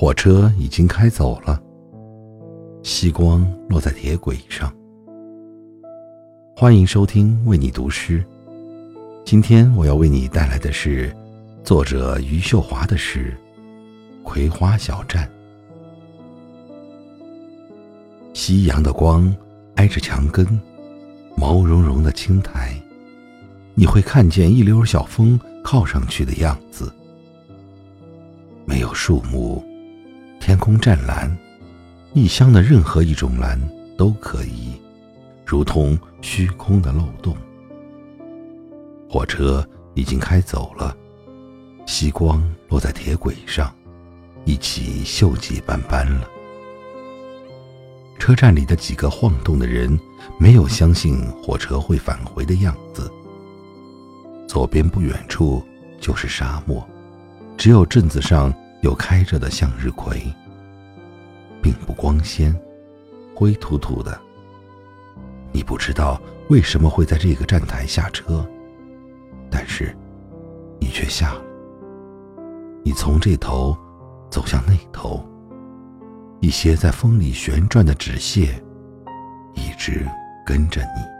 火车已经开走了，夕光落在铁轨上。欢迎收听为你读诗。今天我要为你带来的是作者余秀华的诗《葵花小站》。夕阳的光挨着墙根，毛茸茸的青苔，你会看见一溜小风靠上去的样子。没有树木。天空湛蓝，异乡的任何一种蓝都可以，如同虚空的漏洞。火车已经开走了，夕光落在铁轨上，一起锈迹斑斑了。车站里的几个晃动的人，没有相信火车会返回的样子。左边不远处就是沙漠，只有镇子上。有开着的向日葵，并不光鲜，灰土土的。你不知道为什么会在这个站台下车，但是你却下了。你从这头走向那头，一些在风里旋转的纸屑，一直跟着你。